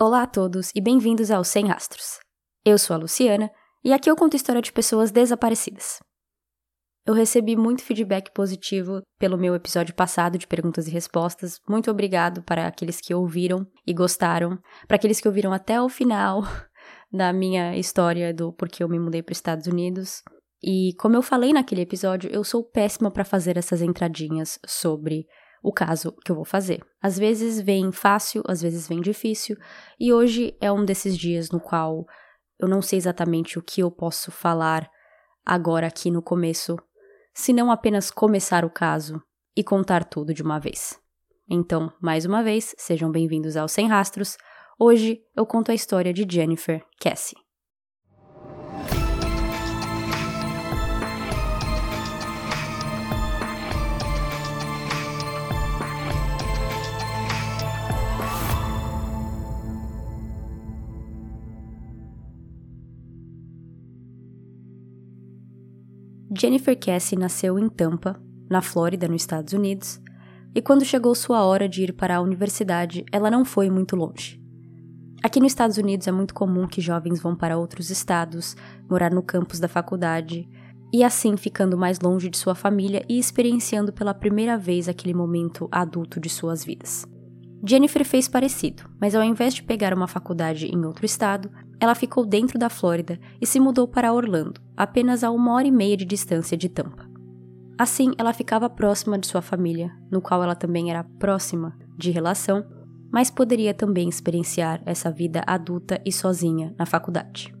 Olá a todos e bem-vindos ao Sem Rastros. Eu sou a Luciana e aqui eu conto história de pessoas desaparecidas. Eu recebi muito feedback positivo pelo meu episódio passado de perguntas e respostas. Muito obrigado para aqueles que ouviram e gostaram, para aqueles que ouviram até o final da minha história do porquê eu me mudei para os Estados Unidos. E como eu falei naquele episódio, eu sou péssima para fazer essas entradinhas sobre o caso que eu vou fazer. Às vezes vem fácil, às vezes vem difícil, e hoje é um desses dias no qual eu não sei exatamente o que eu posso falar agora aqui no começo, se não apenas começar o caso e contar tudo de uma vez. Então, mais uma vez, sejam bem-vindos ao Sem Rastros. Hoje eu conto a história de Jennifer Cassie. Jennifer Cassie nasceu em Tampa, na Flórida, nos Estados Unidos, e quando chegou sua hora de ir para a universidade, ela não foi muito longe. Aqui nos Estados Unidos é muito comum que jovens vão para outros estados, morar no campus da faculdade, e assim ficando mais longe de sua família e experienciando pela primeira vez aquele momento adulto de suas vidas. Jennifer fez parecido, mas ao invés de pegar uma faculdade em outro estado, ela ficou dentro da Flórida e se mudou para Orlando, apenas a uma hora e meia de distância de Tampa. Assim, ela ficava próxima de sua família, no qual ela também era próxima de relação, mas poderia também experienciar essa vida adulta e sozinha na faculdade.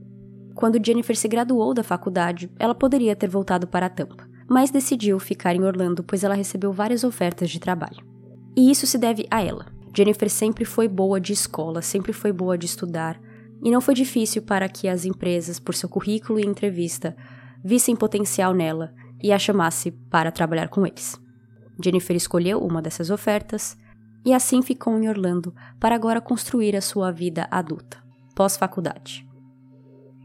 Quando Jennifer se graduou da faculdade, ela poderia ter voltado para Tampa, mas decidiu ficar em Orlando pois ela recebeu várias ofertas de trabalho. E isso se deve a ela. Jennifer sempre foi boa de escola, sempre foi boa de estudar, e não foi difícil para que as empresas, por seu currículo e entrevista, vissem potencial nela e a chamasse para trabalhar com eles. Jennifer escolheu uma dessas ofertas e assim ficou em Orlando para agora construir a sua vida adulta, pós-faculdade.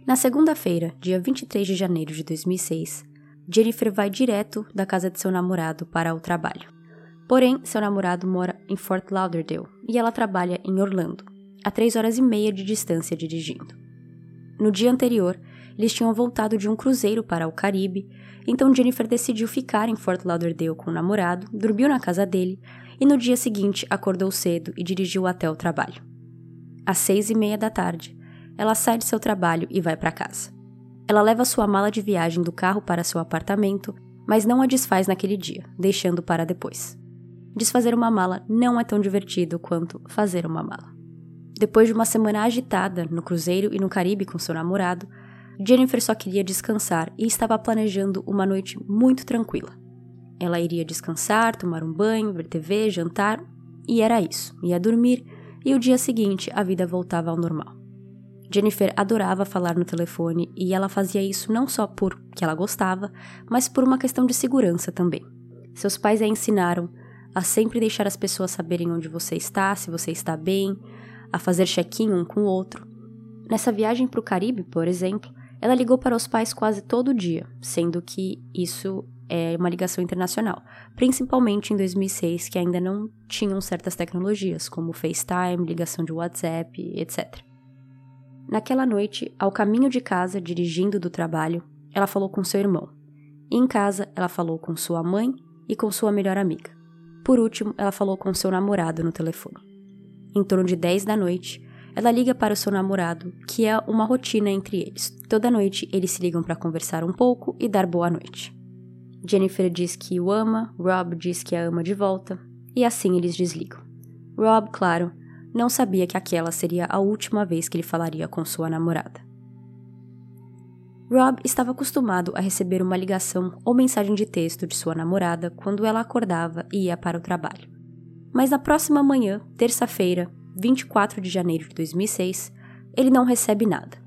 Na segunda-feira, dia 23 de janeiro de 2006, Jennifer vai direto da casa de seu namorado para o trabalho. Porém, seu namorado mora em Fort Lauderdale e ela trabalha em Orlando a três horas e meia de distância dirigindo. No dia anterior, eles tinham voltado de um cruzeiro para o Caribe, então Jennifer decidiu ficar em Fort Lauderdale com o namorado, dormiu na casa dele e no dia seguinte acordou cedo e dirigiu até o trabalho. Às seis e meia da tarde, ela sai de seu trabalho e vai para casa. Ela leva sua mala de viagem do carro para seu apartamento, mas não a desfaz naquele dia, deixando para depois. Desfazer uma mala não é tão divertido quanto fazer uma mala. Depois de uma semana agitada no cruzeiro e no Caribe com seu namorado, Jennifer só queria descansar e estava planejando uma noite muito tranquila. Ela iria descansar, tomar um banho, ver TV, jantar, e era isso. Ia dormir e o dia seguinte a vida voltava ao normal. Jennifer adorava falar no telefone e ela fazia isso não só porque ela gostava, mas por uma questão de segurança também. Seus pais a ensinaram a sempre deixar as pessoas saberem onde você está, se você está bem, a fazer check-in um com o outro. Nessa viagem para o Caribe, por exemplo, ela ligou para os pais quase todo dia, sendo que isso é uma ligação internacional, principalmente em 2006, que ainda não tinham certas tecnologias, como FaceTime, ligação de WhatsApp, etc. Naquela noite, ao caminho de casa, dirigindo do trabalho, ela falou com seu irmão. E em casa, ela falou com sua mãe e com sua melhor amiga. Por último, ela falou com seu namorado no telefone em torno de 10 da noite, ela liga para o seu namorado, que é uma rotina entre eles. Toda noite eles se ligam para conversar um pouco e dar boa noite. Jennifer diz que o ama, Rob diz que a ama de volta, e assim eles desligam. Rob, claro, não sabia que aquela seria a última vez que ele falaria com sua namorada. Rob estava acostumado a receber uma ligação ou mensagem de texto de sua namorada quando ela acordava e ia para o trabalho. Mas na próxima manhã, terça-feira, 24 de janeiro de 2006, ele não recebe nada.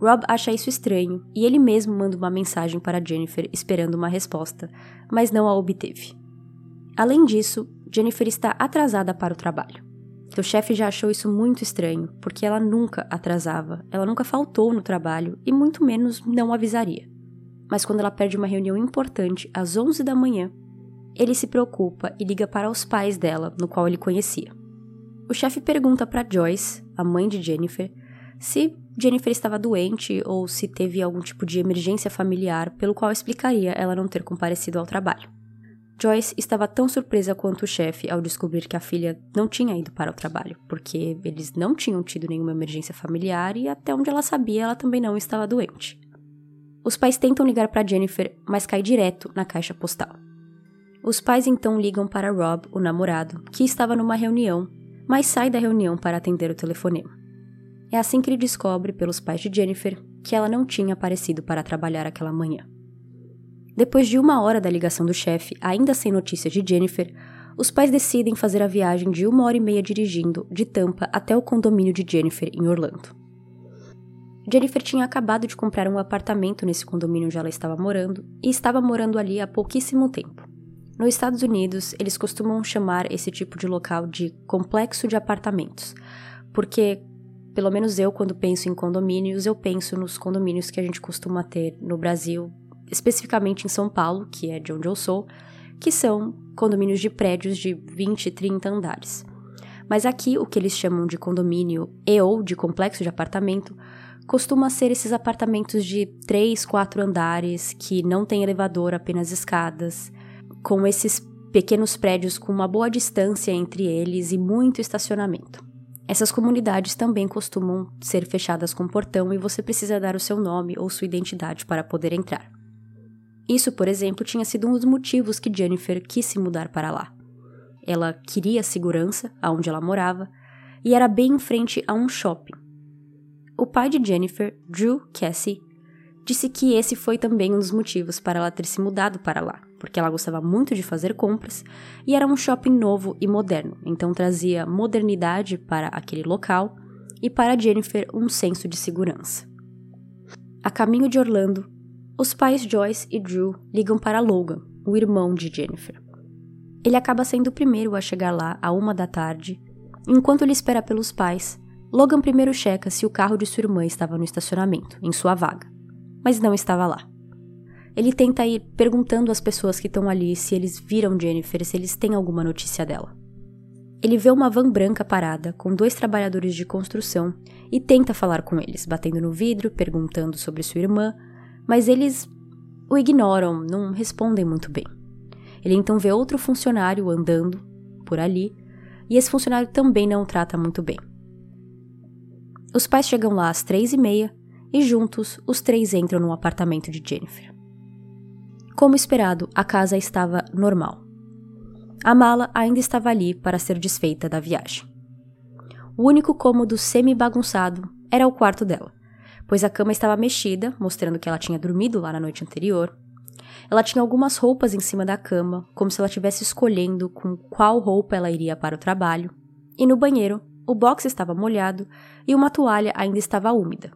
Rob acha isso estranho e ele mesmo manda uma mensagem para Jennifer esperando uma resposta, mas não a obteve. Além disso, Jennifer está atrasada para o trabalho. Seu chefe já achou isso muito estranho, porque ela nunca atrasava, ela nunca faltou no trabalho e muito menos não avisaria. Mas quando ela perde uma reunião importante às 11 da manhã, ele se preocupa e liga para os pais dela, no qual ele conhecia. o chefe pergunta para Joyce, a mãe de Jennifer, se Jennifer estava doente ou se teve algum tipo de emergência familiar pelo qual explicaria ela não ter comparecido ao trabalho. Joyce estava tão surpresa quanto o chefe ao descobrir que a filha não tinha ido para o trabalho, porque eles não tinham tido nenhuma emergência familiar e até onde ela sabia, ela também não estava doente. Os pais tentam ligar para Jennifer, mas cai direto na caixa postal. Os pais então ligam para Rob, o namorado, que estava numa reunião, mas sai da reunião para atender o telefonema. É assim que ele descobre, pelos pais de Jennifer, que ela não tinha aparecido para trabalhar aquela manhã. Depois de uma hora da ligação do chefe, ainda sem notícias de Jennifer, os pais decidem fazer a viagem de uma hora e meia dirigindo de Tampa até o condomínio de Jennifer em Orlando. Jennifer tinha acabado de comprar um apartamento nesse condomínio onde ela estava morando e estava morando ali há pouquíssimo tempo. Nos Estados Unidos, eles costumam chamar esse tipo de local de complexo de apartamentos, porque, pelo menos eu, quando penso em condomínios, eu penso nos condomínios que a gente costuma ter no Brasil especificamente em São Paulo, que é de onde eu sou, que são condomínios de prédios de 20, 30 andares. Mas aqui, o que eles chamam de condomínio e ou de complexo de apartamento costuma ser esses apartamentos de 3, 4 andares que não tem elevador, apenas escadas, com esses pequenos prédios com uma boa distância entre eles e muito estacionamento. Essas comunidades também costumam ser fechadas com portão e você precisa dar o seu nome ou sua identidade para poder entrar. Isso, por exemplo, tinha sido um dos motivos que Jennifer quis se mudar para lá. Ela queria segurança aonde ela morava e era bem em frente a um shopping. O pai de Jennifer, Drew Cassie, disse que esse foi também um dos motivos para ela ter se mudado para lá, porque ela gostava muito de fazer compras e era um shopping novo e moderno, então trazia modernidade para aquele local e para Jennifer um senso de segurança. A caminho de Orlando, os pais Joyce e Drew ligam para Logan, o irmão de Jennifer. Ele acaba sendo o primeiro a chegar lá à uma da tarde. Enquanto ele espera pelos pais, Logan primeiro checa se o carro de sua irmã estava no estacionamento, em sua vaga, mas não estava lá. Ele tenta ir perguntando às pessoas que estão ali se eles viram Jennifer, se eles têm alguma notícia dela. Ele vê uma van branca parada com dois trabalhadores de construção e tenta falar com eles, batendo no vidro, perguntando sobre sua irmã, mas eles o ignoram, não respondem muito bem. Ele então vê outro funcionário andando por ali e esse funcionário também não o trata muito bem. Os pais chegam lá às três e meia e juntos os três entram no apartamento de Jennifer. Como esperado, a casa estava normal. A mala ainda estava ali para ser desfeita da viagem. O único cômodo semi-bagunçado era o quarto dela, pois a cama estava mexida, mostrando que ela tinha dormido lá na noite anterior. Ela tinha algumas roupas em cima da cama, como se ela estivesse escolhendo com qual roupa ela iria para o trabalho. E no banheiro, o box estava molhado e uma toalha ainda estava úmida,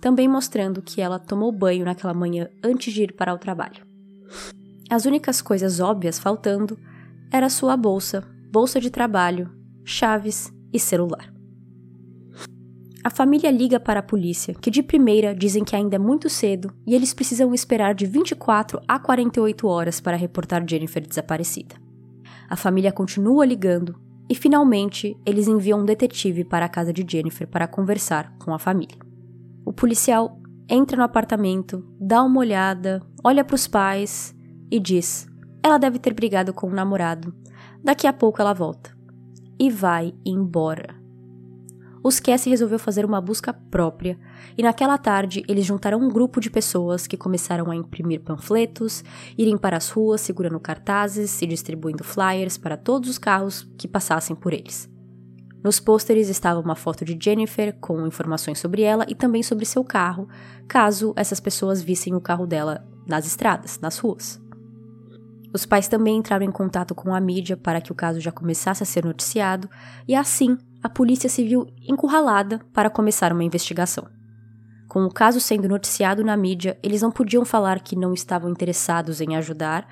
também mostrando que ela tomou banho naquela manhã antes de ir para o trabalho. As únicas coisas óbvias faltando era sua bolsa, bolsa de trabalho, chaves e celular. A família liga para a polícia, que de primeira dizem que ainda é muito cedo e eles precisam esperar de 24 a 48 horas para reportar Jennifer desaparecida. A família continua ligando e finalmente eles enviam um detetive para a casa de Jennifer para conversar com a família. O policial entra no apartamento, dá uma olhada, olha para os pais e diz: ela deve ter brigado com o namorado. Daqui a pouco ela volta. E vai embora os Cassie resolveu fazer uma busca própria, e naquela tarde eles juntaram um grupo de pessoas que começaram a imprimir panfletos, irem para as ruas segurando cartazes e distribuindo flyers para todos os carros que passassem por eles. Nos pôsteres estava uma foto de Jennifer com informações sobre ela e também sobre seu carro, caso essas pessoas vissem o carro dela nas estradas, nas ruas. Os pais também entraram em contato com a mídia para que o caso já começasse a ser noticiado, e assim a polícia se viu encurralada para começar uma investigação. Com o caso sendo noticiado na mídia, eles não podiam falar que não estavam interessados em ajudar,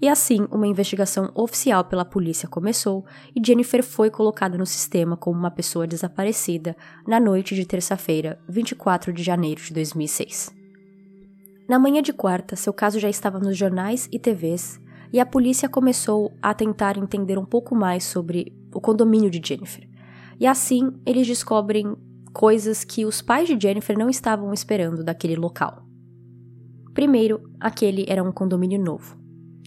e assim uma investigação oficial pela polícia começou e Jennifer foi colocada no sistema como uma pessoa desaparecida na noite de terça-feira, 24 de janeiro de 2006. Na manhã de quarta, seu caso já estava nos jornais e TVs, e a polícia começou a tentar entender um pouco mais sobre o condomínio de Jennifer E assim eles descobrem coisas que os pais de Jennifer não estavam esperando daquele local. Primeiro, aquele era um condomínio novo.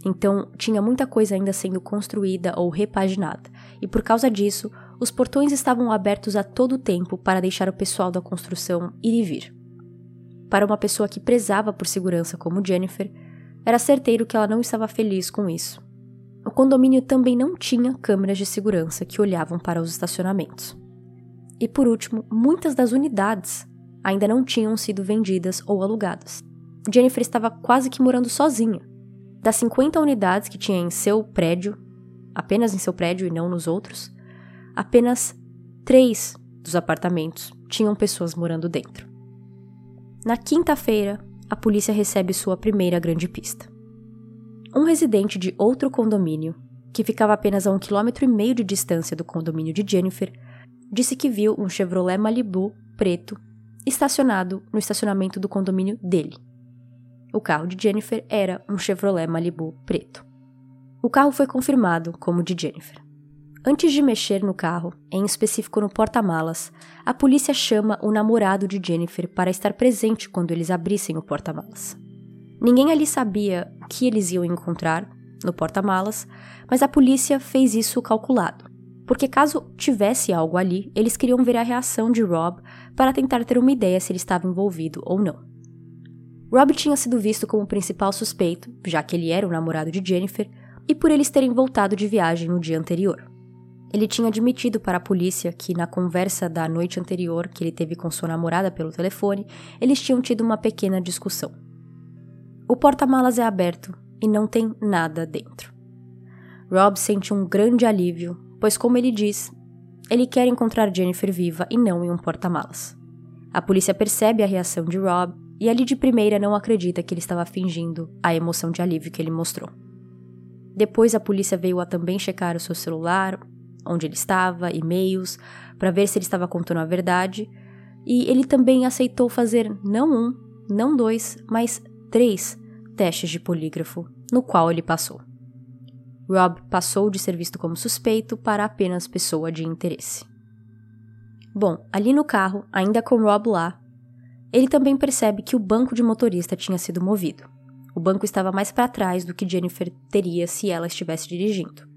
Então, tinha muita coisa ainda sendo construída ou repaginada, e por causa disso, os portões estavam abertos a todo tempo para deixar o pessoal da construção ir e vir. Para uma pessoa que prezava por segurança como Jennifer, era certeiro que ela não estava feliz com isso. O condomínio também não tinha câmeras de segurança que olhavam para os estacionamentos. E por último, muitas das unidades ainda não tinham sido vendidas ou alugadas. Jennifer estava quase que morando sozinha. Das 50 unidades que tinha em seu prédio, apenas em seu prédio e não nos outros, apenas três dos apartamentos tinham pessoas morando dentro. Na quinta-feira, a polícia recebe sua primeira grande pista. Um residente de outro condomínio, que ficava apenas a um quilômetro e meio de distância do condomínio de Jennifer, disse que viu um Chevrolet Malibu preto estacionado no estacionamento do condomínio dele. O carro de Jennifer era um Chevrolet Malibu preto. O carro foi confirmado como de Jennifer. Antes de mexer no carro, em específico no porta-malas, a polícia chama o namorado de Jennifer para estar presente quando eles abrissem o porta-malas. Ninguém ali sabia o que eles iam encontrar no porta-malas, mas a polícia fez isso calculado porque caso tivesse algo ali, eles queriam ver a reação de Rob para tentar ter uma ideia se ele estava envolvido ou não. Rob tinha sido visto como o principal suspeito, já que ele era o namorado de Jennifer, e por eles terem voltado de viagem no dia anterior. Ele tinha admitido para a polícia que, na conversa da noite anterior que ele teve com sua namorada pelo telefone, eles tinham tido uma pequena discussão. O porta-malas é aberto e não tem nada dentro. Rob sente um grande alívio pois, como ele diz, ele quer encontrar Jennifer viva e não em um porta-malas. A polícia percebe a reação de Rob e ali de primeira não acredita que ele estava fingindo a emoção de alívio que ele mostrou. Depois a polícia veio a também checar o seu celular, onde ele estava, e-mails, para ver se ele estava contando a verdade, e ele também aceitou fazer não um, não dois, mas três testes de polígrafo, no qual ele passou. Rob passou de ser visto como suspeito para apenas pessoa de interesse. Bom, ali no carro, ainda com Rob lá, ele também percebe que o banco de motorista tinha sido movido. O banco estava mais para trás do que Jennifer teria se ela estivesse dirigindo.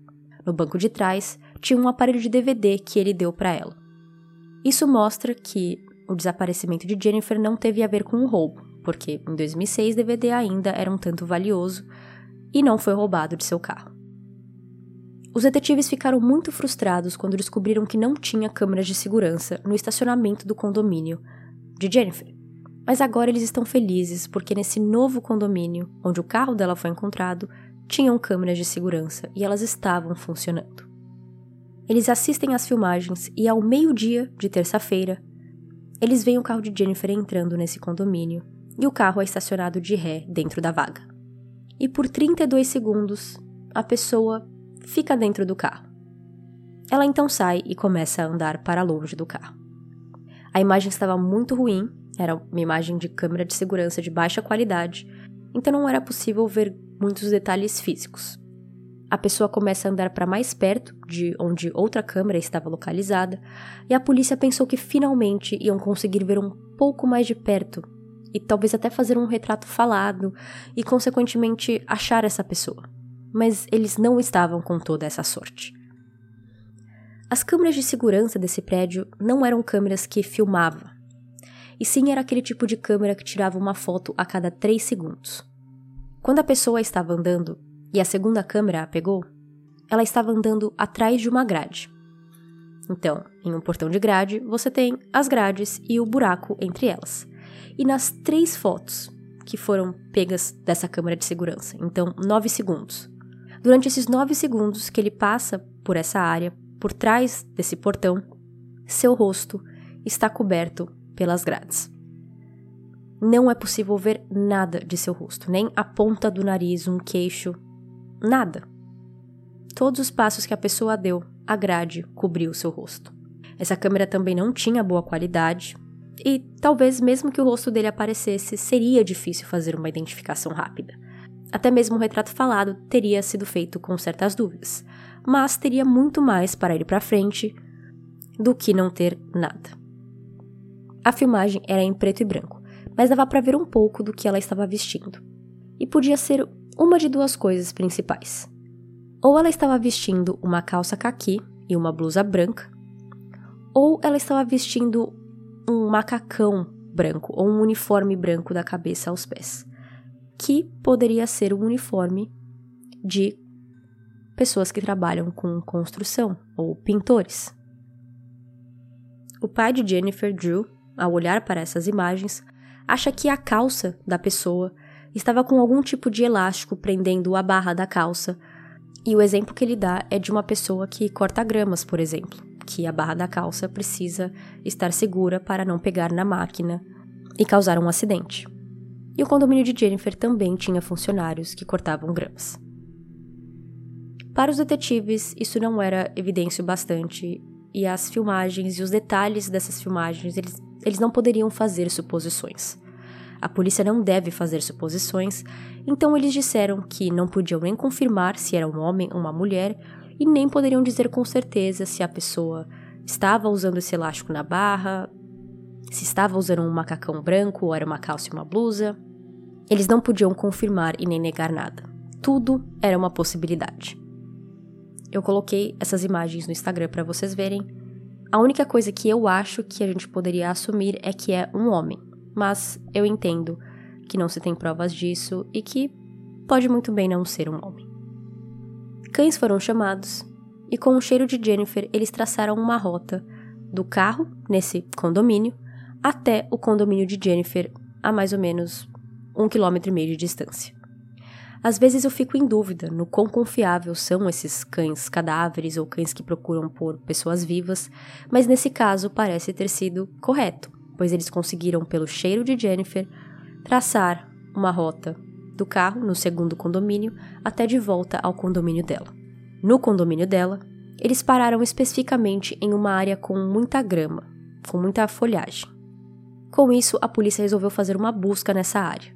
No banco de trás tinha um aparelho de DVD que ele deu para ela. Isso mostra que o desaparecimento de Jennifer não teve a ver com o roubo, porque em 2006 DVD ainda era um tanto valioso e não foi roubado de seu carro. Os detetives ficaram muito frustrados quando descobriram que não tinha câmeras de segurança no estacionamento do condomínio de Jennifer. Mas agora eles estão felizes porque nesse novo condomínio, onde o carro dela foi encontrado, tinham câmeras de segurança e elas estavam funcionando. Eles assistem às filmagens e ao meio-dia de terça-feira, eles veem o carro de Jennifer entrando nesse condomínio e o carro é estacionado de ré dentro da vaga. E por 32 segundos, a pessoa fica dentro do carro. Ela então sai e começa a andar para longe do carro. A imagem estava muito ruim, era uma imagem de câmera de segurança de baixa qualidade, então não era possível ver muitos detalhes físicos. A pessoa começa a andar para mais perto de onde outra câmera estava localizada, e a polícia pensou que finalmente iam conseguir ver um pouco mais de perto e talvez até fazer um retrato falado e, consequentemente, achar essa pessoa mas eles não estavam com toda essa sorte. As câmeras de segurança desse prédio não eram câmeras que filmavam, e sim era aquele tipo de câmera que tirava uma foto a cada 3 segundos. Quando a pessoa estava andando e a segunda câmera a pegou, ela estava andando atrás de uma grade. Então, em um portão de grade, você tem as grades e o buraco entre elas. E nas três fotos que foram pegas dessa câmera de segurança, então 9 segundos, Durante esses nove segundos que ele passa por essa área, por trás desse portão, seu rosto está coberto pelas grades. Não é possível ver nada de seu rosto, nem a ponta do nariz, um queixo, nada. Todos os passos que a pessoa deu, a grade cobriu seu rosto. Essa câmera também não tinha boa qualidade, e talvez mesmo que o rosto dele aparecesse, seria difícil fazer uma identificação rápida. Até mesmo o retrato falado teria sido feito com certas dúvidas, mas teria muito mais para ir para frente do que não ter nada. A filmagem era em preto e branco, mas dava para ver um pouco do que ela estava vestindo. E podia ser uma de duas coisas principais. Ou ela estava vestindo uma calça caqui e uma blusa branca, ou ela estava vestindo um macacão branco ou um uniforme branco da cabeça aos pés, que poderia ser um uniforme de pessoas que trabalham com construção ou pintores. O pai de Jennifer Drew, ao olhar para essas imagens, acha que a calça da pessoa estava com algum tipo de elástico prendendo a barra da calça, e o exemplo que ele dá é de uma pessoa que corta gramas, por exemplo, que a barra da calça precisa estar segura para não pegar na máquina e causar um acidente. E o condomínio de Jennifer também tinha funcionários que cortavam gramas. Para os detetives, isso não era evidência bastante, e as filmagens e os detalhes dessas filmagens, eles, eles não poderiam fazer suposições. A polícia não deve fazer suposições, então eles disseram que não podiam nem confirmar se era um homem ou uma mulher e nem poderiam dizer com certeza se a pessoa estava usando esse elástico na barra, se estava usando um macacão branco ou era uma calça e uma blusa. Eles não podiam confirmar e nem negar nada. Tudo era uma possibilidade. Eu coloquei essas imagens no Instagram para vocês verem. A única coisa que eu acho que a gente poderia assumir é que é um homem, mas eu entendo que não se tem provas disso e que pode muito bem não ser um homem. Cães foram chamados e, com o cheiro de Jennifer, eles traçaram uma rota do carro, nesse condomínio, até o condomínio de Jennifer, a mais ou menos um quilômetro e meio de distância. Às vezes eu fico em dúvida no quão confiável são esses cães cadáveres ou cães que procuram por pessoas vivas, mas nesse caso parece ter sido correto, pois eles conseguiram, pelo cheiro de Jennifer, traçar uma rota do carro no segundo condomínio até de volta ao condomínio dela. No condomínio dela, eles pararam especificamente em uma área com muita grama, com muita folhagem. Com isso, a polícia resolveu fazer uma busca nessa área.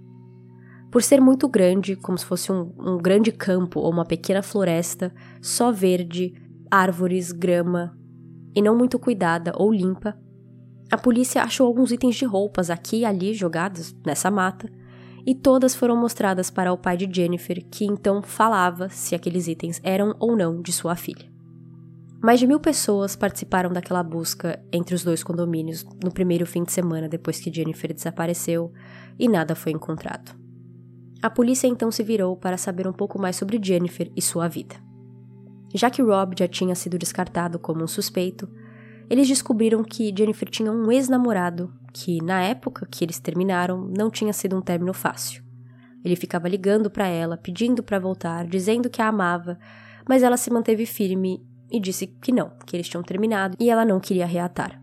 Por ser muito grande, como se fosse um, um grande campo ou uma pequena floresta, só verde, árvores, grama, e não muito cuidada ou limpa, a polícia achou alguns itens de roupas aqui e ali jogados nessa mata, e todas foram mostradas para o pai de Jennifer, que então falava se aqueles itens eram ou não de sua filha. Mais de mil pessoas participaram daquela busca entre os dois condomínios no primeiro fim de semana depois que Jennifer desapareceu e nada foi encontrado. A polícia então se virou para saber um pouco mais sobre Jennifer e sua vida. Já que Rob já tinha sido descartado como um suspeito, eles descobriram que Jennifer tinha um ex-namorado que, na época que eles terminaram, não tinha sido um término fácil. Ele ficava ligando para ela, pedindo para voltar, dizendo que a amava, mas ela se manteve firme e disse que não, que eles tinham terminado e ela não queria reatar.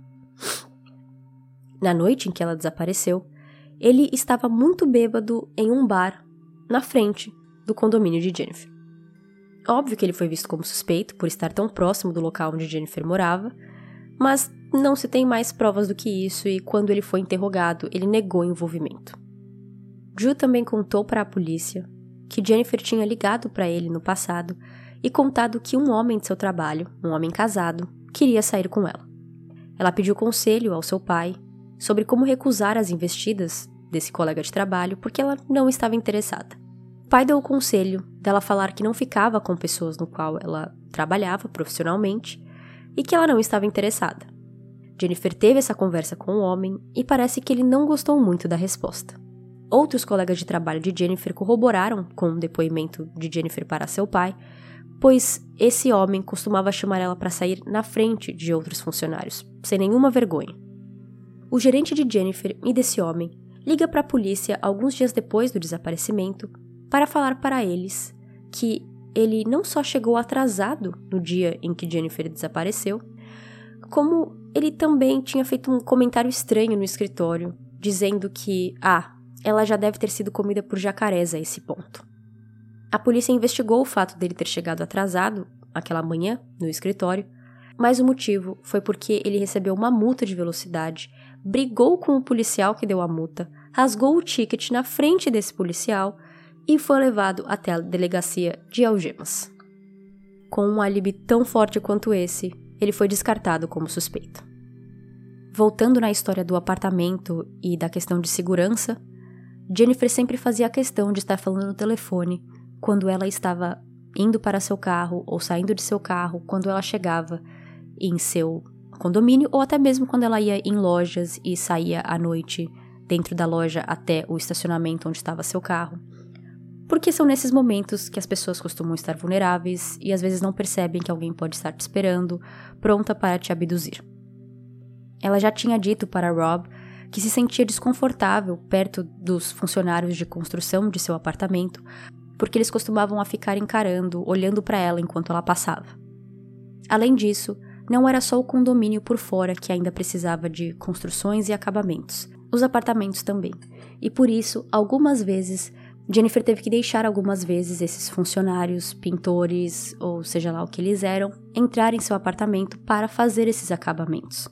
Na noite em que ela desapareceu, ele estava muito bêbado em um bar na frente do condomínio de Jennifer. Óbvio que ele foi visto como suspeito por estar tão próximo do local onde Jennifer morava, mas não se tem mais provas do que isso e quando ele foi interrogado, ele negou envolvimento. Drew também contou para a polícia que Jennifer tinha ligado para ele no passado e contado que um homem de seu trabalho, um homem casado, queria sair com ela. Ela pediu conselho ao seu pai sobre como recusar as investidas desse colega de trabalho porque ela não estava interessada. O pai deu o conselho dela falar que não ficava com pessoas no qual ela trabalhava profissionalmente e que ela não estava interessada. Jennifer teve essa conversa com o homem e parece que ele não gostou muito da resposta. Outros colegas de trabalho de Jennifer corroboraram com o depoimento de Jennifer para seu pai, pois esse homem costumava chamar ela para sair na frente de outros funcionários, sem nenhuma vergonha. O gerente de Jennifer e desse homem liga para a polícia alguns dias depois do desaparecimento para falar para eles que ele não só chegou atrasado no dia em que Jennifer desapareceu, como ele também tinha feito um comentário estranho no escritório, dizendo que, ah, ela já deve ter sido comida por jacarés a esse ponto. A polícia investigou o fato dele ter chegado atrasado aquela manhã no escritório, mas o motivo foi porque ele recebeu uma multa de velocidade brigou com o policial que deu a multa, rasgou o ticket na frente desse policial e foi levado até a delegacia de algemas. Com um álibi tão forte quanto esse, ele foi descartado como suspeito. Voltando na história do apartamento e da questão de segurança, Jennifer sempre fazia questão de estar falando no telefone quando ela estava indo para seu carro ou saindo de seu carro, quando ela chegava em seu condomínio ou até mesmo quando ela ia em lojas e saía à noite dentro da loja até o estacionamento onde estava seu carro. Porque são nesses momentos que as pessoas costumam estar vulneráveis e às vezes não percebem que alguém pode estar te esperando, pronta para te abduzir. Ela já tinha dito para Rob que se sentia desconfortável perto dos funcionários de construção de seu apartamento, porque eles costumavam a ficar encarando, olhando para ela enquanto ela passava. Além disso, não era só o condomínio por fora que ainda precisava de construções e acabamentos, os apartamentos também. E por isso, algumas vezes, Jennifer teve que deixar algumas vezes esses funcionários, pintores, ou seja lá o que eles eram, entrar em seu apartamento para fazer esses acabamentos.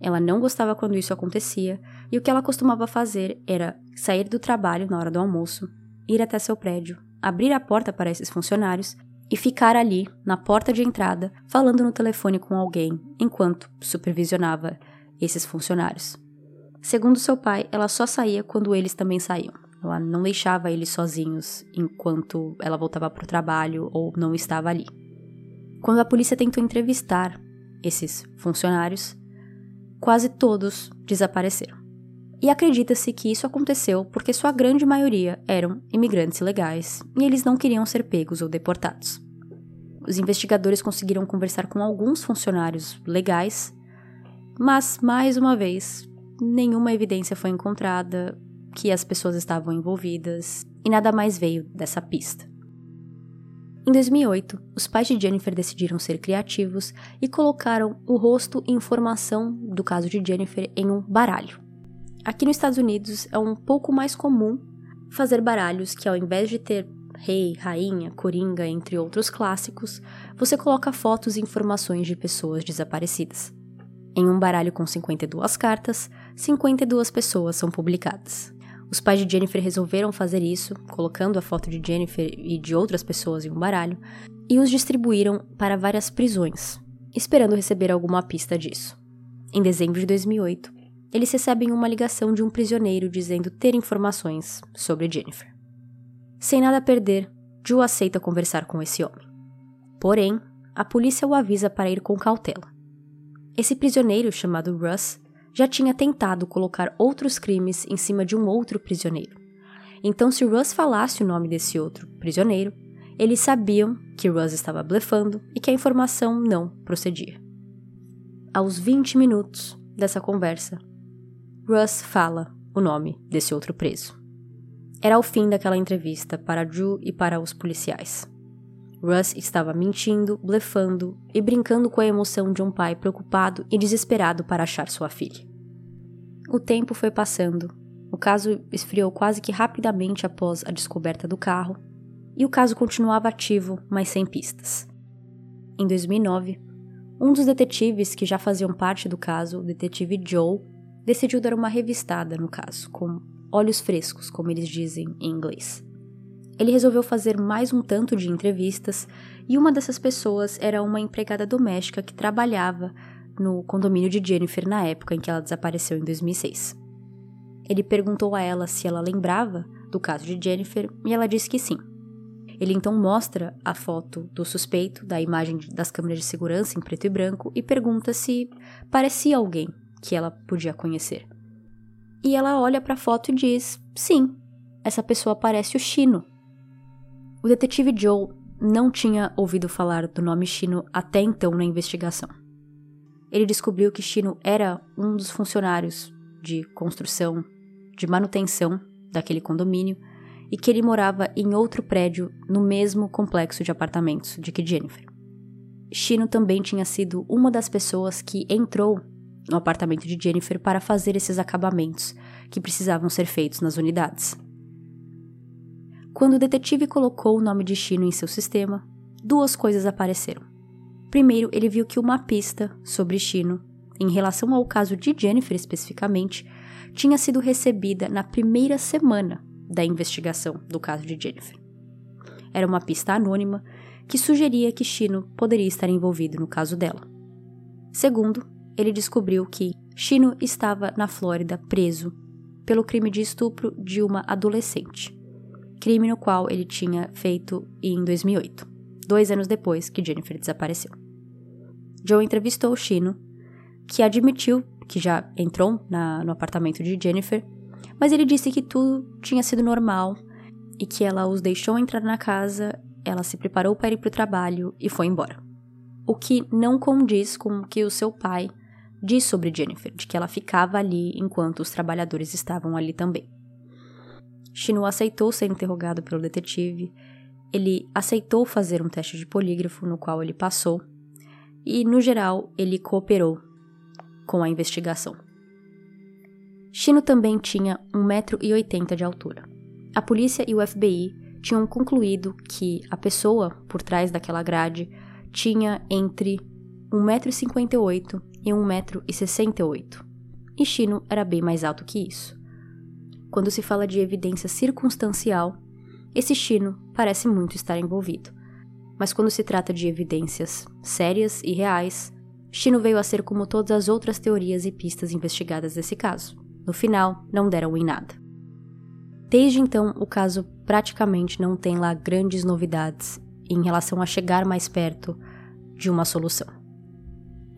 Ela não gostava quando isso acontecia, e o que ela costumava fazer era sair do trabalho na hora do almoço, ir até seu prédio, abrir a porta para esses funcionários e ficar ali, na porta de entrada, falando no telefone com alguém enquanto supervisionava esses funcionários. Segundo seu pai, ela só saía quando eles também saíam. Ela não deixava eles sozinhos enquanto ela voltava para o trabalho ou não estava ali. Quando a polícia tentou entrevistar esses funcionários, quase todos desapareceram. E acredita-se que isso aconteceu porque sua grande maioria eram imigrantes ilegais e eles não queriam ser pegos ou deportados. Os investigadores conseguiram conversar com alguns funcionários legais, mas, mais uma vez, nenhuma evidência foi encontrada que as pessoas estavam envolvidas e nada mais veio dessa pista. Em 2008, os pais de Jennifer decidiram ser criativos e colocaram o rosto e informação do caso de Jennifer em um baralho. Aqui nos Estados Unidos é um pouco mais comum fazer baralhos que, ao invés de ter rei, rainha, coringa, entre outros clássicos, você coloca fotos e informações de pessoas desaparecidas. Em um baralho com 52 cartas, 52 pessoas são publicadas. Os pais de Jennifer resolveram fazer isso, colocando a foto de Jennifer e de outras pessoas em um baralho, e os distribuíram para várias prisões, esperando receber alguma pista disso. Em dezembro de 2008, eles recebem uma ligação de um prisioneiro dizendo ter informações sobre Jennifer. Sem nada a perder, Joe aceita conversar com esse homem. Porém, a polícia o avisa para ir com cautela. Esse prisioneiro, chamado Russ, já tinha tentado colocar outros crimes em cima de um outro prisioneiro. Então, se Russ falasse o nome desse outro prisioneiro, eles sabiam que Russ estava blefando e que a informação não procedia. Aos 20 minutos dessa conversa, Russ fala o nome desse outro preso. Era o fim daquela entrevista para Drew e para os policiais. Russ estava mentindo, blefando e brincando com a emoção de um pai preocupado e desesperado para achar sua filha. O tempo foi passando. O caso esfriou quase que rapidamente após a descoberta do carro, e o caso continuava ativo, mas sem pistas. Em 2009, um dos detetives que já faziam parte do caso, o detetive Joe, decidiu dar uma revistada no caso, com olhos frescos, como eles dizem em inglês. Ele resolveu fazer mais um tanto de entrevistas e uma dessas pessoas era uma empregada doméstica que trabalhava no condomínio de Jennifer na época em que ela desapareceu em 2006. Ele perguntou a ela se ela lembrava do caso de Jennifer e ela disse que sim. Ele então mostra a foto do suspeito, da imagem das câmeras de segurança em preto e branco e pergunta se parecia alguém que ela podia conhecer. E ela olha para a foto e diz: sim, essa pessoa parece o Chino, o detetive Joe não tinha ouvido falar do nome Chino até então na investigação. Ele descobriu que Chino era um dos funcionários de construção, de manutenção daquele condomínio e que ele morava em outro prédio no mesmo complexo de apartamentos de que Jennifer. Chino também tinha sido uma das pessoas que entrou no apartamento de Jennifer para fazer esses acabamentos que precisavam ser feitos nas unidades. Quando o detetive colocou o nome de Chino em seu sistema, duas coisas apareceram. Primeiro, ele viu que uma pista sobre Chino, em relação ao caso de Jennifer especificamente, tinha sido recebida na primeira semana da investigação do caso de Jennifer. Era uma pista anônima que sugeria que Chino poderia estar envolvido no caso dela. Segundo, ele descobriu que Chino estava na Flórida preso pelo crime de estupro de uma adolescente, crime no qual ele tinha feito em 2008, dois anos depois que Jennifer desapareceu. Joe entrevistou Chino, que admitiu que já entrou na, no apartamento de Jennifer, mas ele disse que tudo tinha sido normal e que ela os deixou entrar na casa, ela se preparou para ir para o trabalho e foi embora. O que não condiz com o que o seu pai diz sobre Jennifer, de que ela ficava ali enquanto os trabalhadores estavam ali também. Shinu aceitou ser interrogado pelo detetive, ele aceitou fazer um teste de polígrafo no qual ele passou, e, no geral, ele cooperou com a investigação. Shino também tinha 1,80m de altura. A polícia e o FBI tinham concluído que a pessoa por trás daquela grade tinha entre 1,58m e 1,68m. E Chino era bem mais alto que isso. Quando se fala de evidência circunstancial, esse Chino parece muito estar envolvido. Mas quando se trata de evidências sérias e reais, Chino veio a ser como todas as outras teorias e pistas investigadas desse caso. No final, não deram em nada. Desde então, o caso praticamente não tem lá grandes novidades em relação a chegar mais perto de uma solução.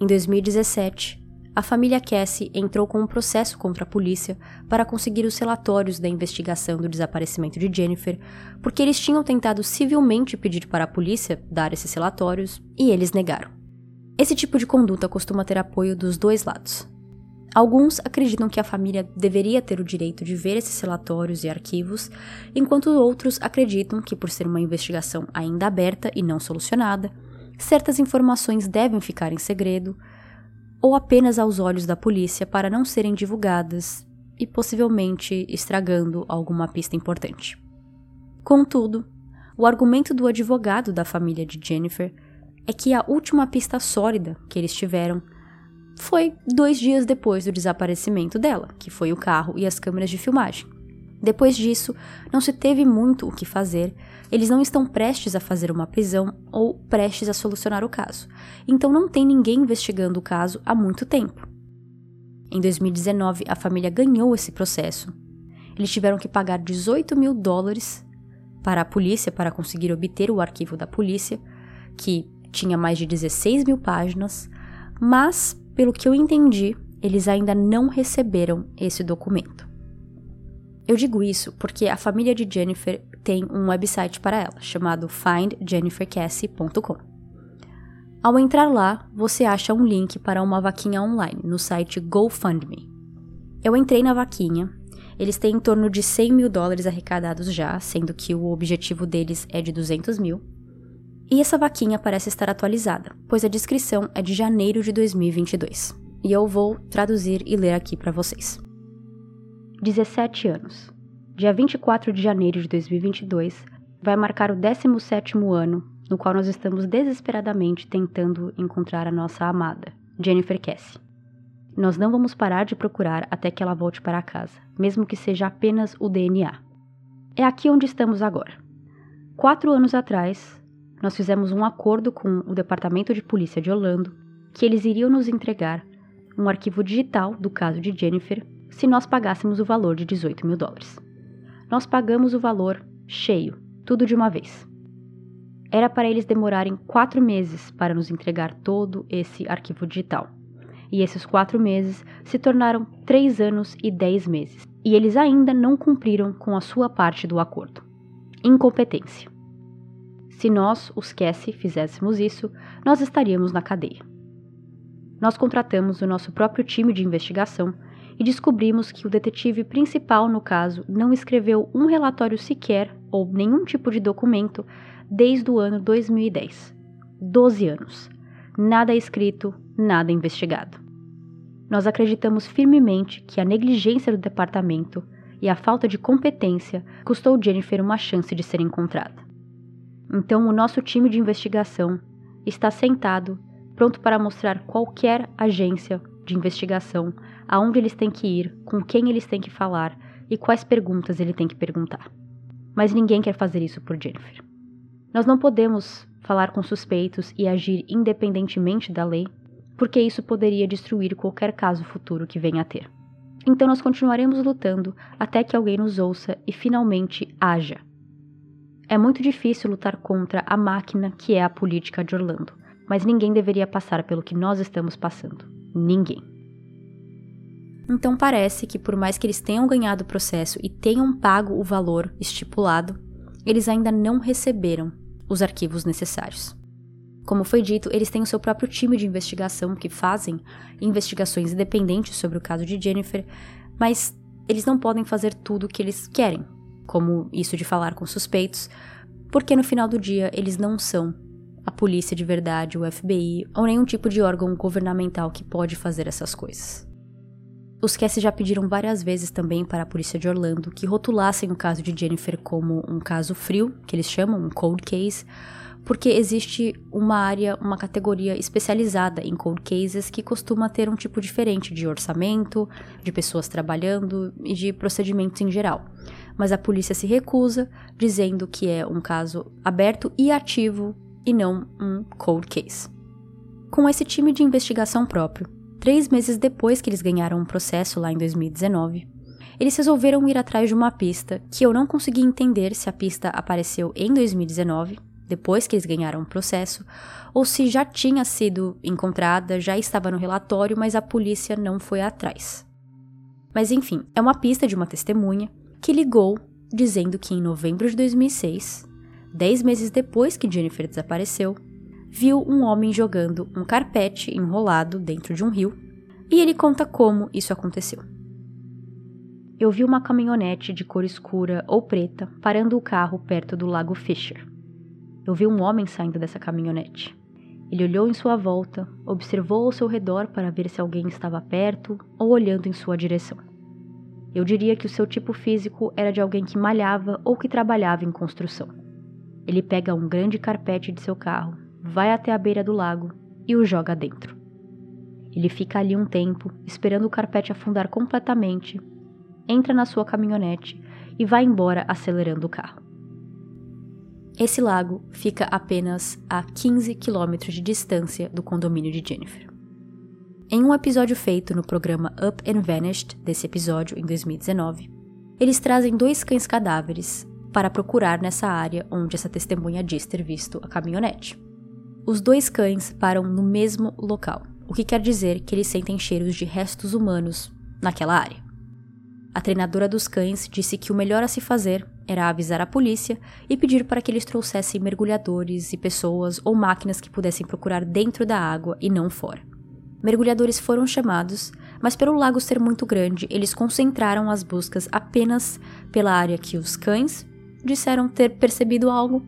Em 2017, a família Cassie entrou com um processo contra a polícia para conseguir os relatórios da investigação do desaparecimento de Jennifer, porque eles tinham tentado civilmente pedir para a polícia dar esses relatórios e eles negaram. Esse tipo de conduta costuma ter apoio dos dois lados. Alguns acreditam que a família deveria ter o direito de ver esses relatórios e arquivos, enquanto outros acreditam que, por ser uma investigação ainda aberta e não solucionada, certas informações devem ficar em segredo ou apenas aos olhos da polícia para não serem divulgadas e possivelmente estragando alguma pista importante. Contudo, o argumento do advogado da família de Jennifer é que a última pista sólida que eles tiveram foi dois dias depois do desaparecimento dela, que foi o carro e as câmeras de filmagem. Depois disso, não se teve muito o que fazer, eles não estão prestes a fazer uma prisão ou prestes a solucionar o caso, então não tem ninguém investigando o caso há muito tempo. Em 2019, a família ganhou esse processo. Eles tiveram que pagar 18 mil dólares para a polícia para conseguir obter o arquivo da polícia, que tinha mais de 16 mil páginas, mas, pelo que eu entendi, eles ainda não receberam esse documento. Eu digo isso porque a família de Jennifer tem um website para ela, chamado findjennifercassie.com. Ao entrar lá, você acha um link para uma vaquinha online no site GoFundMe. Eu entrei na vaquinha, eles têm em torno de 100 mil dólares arrecadados já, sendo que o objetivo deles é de 200 mil. E essa vaquinha parece estar atualizada, pois a descrição é de janeiro de 2022. E eu vou traduzir e ler aqui para vocês. 17 anos. Dia 24 de janeiro de 2022 vai marcar o 17º ano no qual nós estamos desesperadamente tentando encontrar a nossa amada, Jennifer Cassie. Nós não vamos parar de procurar até que ela volte para casa, mesmo que seja apenas o DNA. É aqui onde estamos agora. Quatro anos atrás, nós fizemos um acordo com o Departamento de Polícia de Orlando que eles iriam nos entregar um arquivo digital do caso de Jennifer se nós pagássemos o valor de 18 mil dólares. Nós pagamos o valor cheio, tudo de uma vez. Era para eles demorarem quatro meses para nos entregar todo esse arquivo digital. E esses quatro meses se tornaram três anos e dez meses. E eles ainda não cumpriram com a sua parte do acordo. Incompetência. Se nós, os Cassie, fizéssemos isso, nós estaríamos na cadeia. Nós contratamos o nosso próprio time de investigação e descobrimos que o detetive principal no caso não escreveu um relatório sequer ou nenhum tipo de documento desde o ano 2010. 12 anos. Nada escrito, nada investigado. Nós acreditamos firmemente que a negligência do departamento e a falta de competência custou Jennifer uma chance de ser encontrada. Então, o nosso time de investigação está sentado, pronto para mostrar qualquer agência de investigação aonde eles têm que ir, com quem eles têm que falar e quais perguntas ele tem que perguntar. Mas ninguém quer fazer isso por Jennifer. Nós não podemos falar com suspeitos e agir independentemente da lei, porque isso poderia destruir qualquer caso futuro que venha a ter. Então nós continuaremos lutando até que alguém nos ouça e finalmente haja. É muito difícil lutar contra a máquina que é a política de Orlando, mas ninguém deveria passar pelo que nós estamos passando. Ninguém. Então parece que, por mais que eles tenham ganhado o processo e tenham pago o valor estipulado, eles ainda não receberam os arquivos necessários. Como foi dito, eles têm o seu próprio time de investigação que fazem investigações independentes sobre o caso de Jennifer, mas eles não podem fazer tudo o que eles querem, como isso de falar com suspeitos, porque no final do dia eles não são a polícia de verdade, o FBI ou nenhum tipo de órgão governamental que pode fazer essas coisas. Os Cassie já pediram várias vezes também para a polícia de Orlando que rotulassem o caso de Jennifer como um caso frio, que eles chamam um cold case, porque existe uma área, uma categoria especializada em cold cases que costuma ter um tipo diferente de orçamento, de pessoas trabalhando e de procedimentos em geral. Mas a polícia se recusa, dizendo que é um caso aberto e ativo e não um cold case. Com esse time de investigação próprio, três meses depois que eles ganharam um processo lá em 2019, eles resolveram ir atrás de uma pista que eu não consegui entender se a pista apareceu em 2019 depois que eles ganharam o processo, ou se já tinha sido encontrada, já estava no relatório, mas a polícia não foi atrás. Mas enfim, é uma pista de uma testemunha que ligou dizendo que em novembro de 2006, dez meses depois que Jennifer desapareceu, viu um homem jogando um carpete enrolado dentro de um rio e ele conta como isso aconteceu. Eu vi uma caminhonete de cor escura ou preta parando o carro perto do lago Fisher. Eu vi um homem saindo dessa caminhonete. Ele olhou em sua volta, observou ao seu redor para ver se alguém estava perto ou olhando em sua direção. Eu diria que o seu tipo físico era de alguém que malhava ou que trabalhava em construção. Ele pega um grande carpete de seu carro, vai até a beira do lago e o joga dentro. Ele fica ali um tempo, esperando o carpete afundar completamente, entra na sua caminhonete e vai embora acelerando o carro. Esse lago fica apenas a 15 quilômetros de distância do condomínio de Jennifer. Em um episódio feito no programa Up and Vanished, desse episódio em 2019, eles trazem dois cães cadáveres para procurar nessa área onde essa testemunha diz ter visto a caminhonete. Os dois cães param no mesmo local, o que quer dizer que eles sentem cheiros de restos humanos naquela área. A treinadora dos cães disse que o melhor a se fazer era avisar a polícia e pedir para que eles trouxessem mergulhadores e pessoas ou máquinas que pudessem procurar dentro da água e não fora. Mergulhadores foram chamados, mas pelo lago ser muito grande, eles concentraram as buscas apenas pela área que os cães disseram ter percebido algo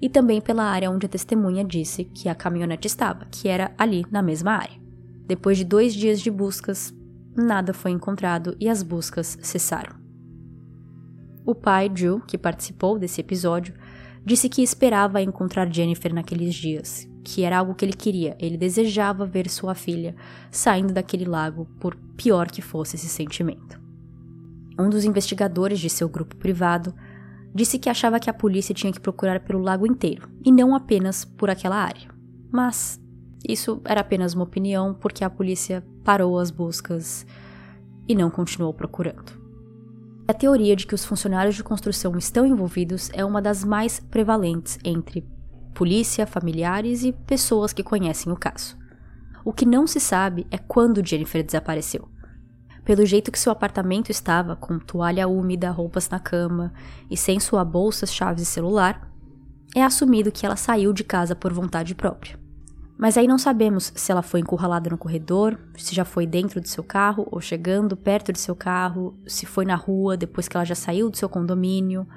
e também pela área onde a testemunha disse que a caminhonete estava, que era ali na mesma área. Depois de dois dias de buscas, nada foi encontrado e as buscas cessaram. O pai, Drew, que participou desse episódio, disse que esperava encontrar Jennifer naqueles dias, que era algo que ele queria, ele desejava ver sua filha saindo daquele lago, por pior que fosse esse sentimento. Um dos investigadores de seu grupo privado disse que achava que a polícia tinha que procurar pelo lago inteiro, e não apenas por aquela área. Mas isso era apenas uma opinião, porque a polícia parou as buscas e não continuou procurando. A teoria de que os funcionários de construção estão envolvidos é uma das mais prevalentes entre polícia, familiares e pessoas que conhecem o caso. O que não se sabe é quando Jennifer desapareceu. Pelo jeito que seu apartamento estava, com toalha úmida, roupas na cama e sem sua bolsa, chaves e celular, é assumido que ela saiu de casa por vontade própria. Mas aí não sabemos se ela foi encurralada no corredor, se já foi dentro do seu carro ou chegando perto de seu carro, se foi na rua depois que ela já saiu do seu condomínio.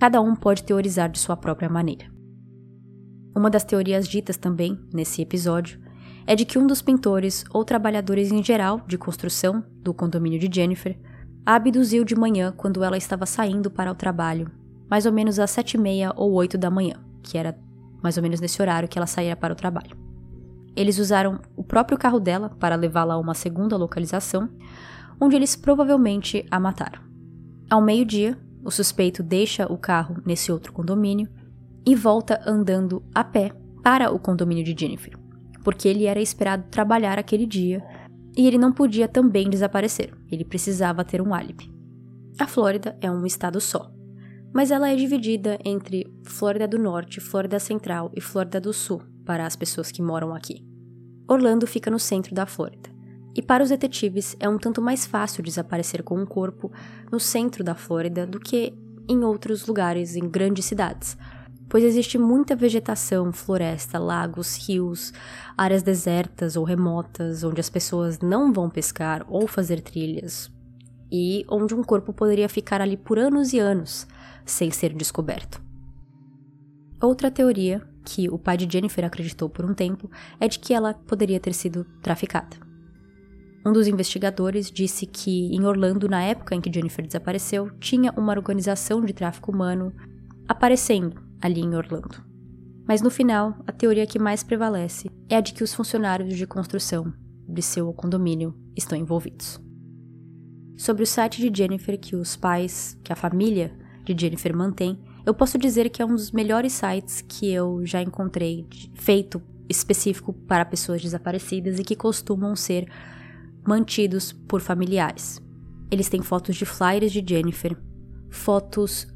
Cada um pode teorizar de sua própria maneira. Uma das teorias ditas também nesse episódio é de que um dos pintores ou trabalhadores em geral de construção do condomínio de Jennifer a abduziu de manhã quando ela estava saindo para o trabalho, mais ou menos às sete e meia ou oito da manhã, que era mais ou menos nesse horário que ela saía para o trabalho. Eles usaram o próprio carro dela para levá-la a uma segunda localização, onde eles provavelmente a mataram. Ao meio-dia, o suspeito deixa o carro nesse outro condomínio e volta andando a pé para o condomínio de Jennifer, porque ele era esperado trabalhar aquele dia e ele não podia também desaparecer, ele precisava ter um álibi. A Flórida é um estado só, mas ela é dividida entre Flórida do Norte, Flórida Central e Flórida do Sul para as pessoas que moram aqui. Orlando fica no centro da Flórida. E para os detetives é um tanto mais fácil desaparecer com um corpo no centro da Flórida do que em outros lugares, em grandes cidades, pois existe muita vegetação, floresta, lagos, rios, áreas desertas ou remotas onde as pessoas não vão pescar ou fazer trilhas, e onde um corpo poderia ficar ali por anos e anos sem ser descoberto. Outra teoria, que o pai de Jennifer acreditou por um tempo, é de que ela poderia ter sido traficada. Um dos investigadores disse que em Orlando, na época em que Jennifer desapareceu, tinha uma organização de tráfico humano aparecendo ali em Orlando. Mas no final, a teoria que mais prevalece é a de que os funcionários de construção de seu condomínio estão envolvidos. Sobre o site de Jennifer que os pais, que a família de Jennifer mantém, eu posso dizer que é um dos melhores sites que eu já encontrei feito específico para pessoas desaparecidas e que costumam ser mantidos por familiares. Eles têm fotos de flyers de Jennifer, fotos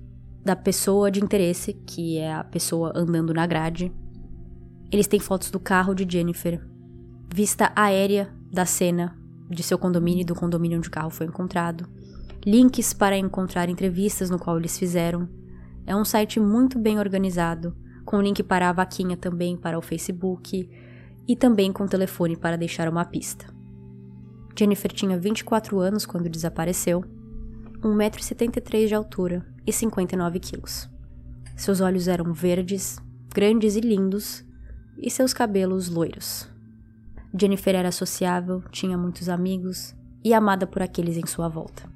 da pessoa de interesse, que é a pessoa andando na grade. Eles têm fotos do carro de Jennifer, vista aérea da cena de seu condomínio e do condomínio onde o carro foi encontrado, links para encontrar entrevistas no qual eles fizeram. É um site muito bem organizado, com link para a vaquinha também para o Facebook e também com telefone para deixar uma pista. Jennifer tinha 24 anos quando desapareceu, 1,73m de altura e 59 quilos. Seus olhos eram verdes, grandes e lindos, e seus cabelos loiros. Jennifer era sociável, tinha muitos amigos e amada por aqueles em sua volta.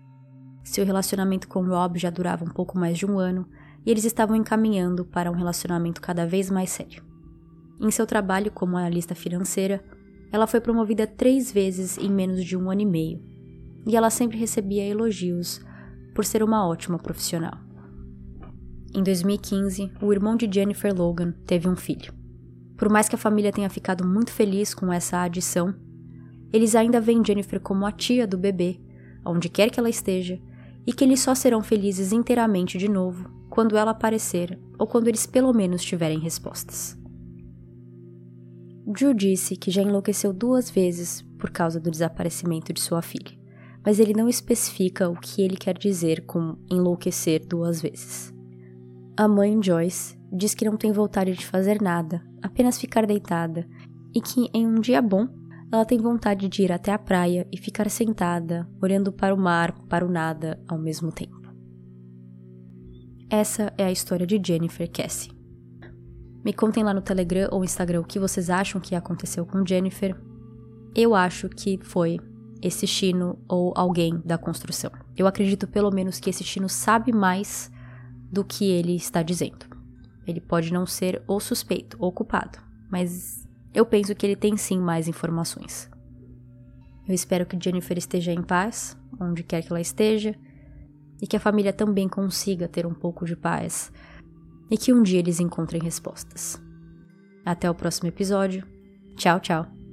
Seu relacionamento com Rob já durava um pouco mais de um ano e eles estavam encaminhando para um relacionamento cada vez mais sério. Em seu trabalho como analista financeira, ela foi promovida três vezes em menos de um ano e meio, e ela sempre recebia elogios por ser uma ótima profissional. Em 2015, o irmão de Jennifer Logan teve um filho. Por mais que a família tenha ficado muito feliz com essa adição, eles ainda veem Jennifer como a tia do bebê, onde quer que ela esteja, e que eles só serão felizes inteiramente de novo quando ela aparecer ou quando eles pelo menos tiverem respostas. Drew disse que já enlouqueceu duas vezes por causa do desaparecimento de sua filha mas ele não especifica o que ele quer dizer com enlouquecer duas vezes. A mãe Joyce diz que não tem vontade de fazer nada, apenas ficar deitada, e que em um dia bom ela tem vontade de ir até a praia e ficar sentada, olhando para o mar, para o nada ao mesmo tempo. Essa é a história de Jennifer Cassie. Me contem lá no Telegram ou Instagram o que vocês acham que aconteceu com Jennifer. Eu acho que foi esse Chino ou alguém da construção. Eu acredito pelo menos que esse Chino sabe mais do que ele está dizendo. Ele pode não ser o suspeito ou culpado, mas eu penso que ele tem sim mais informações. Eu espero que Jennifer esteja em paz, onde quer que ela esteja, e que a família também consiga ter um pouco de paz, e que um dia eles encontrem respostas. Até o próximo episódio. Tchau, tchau.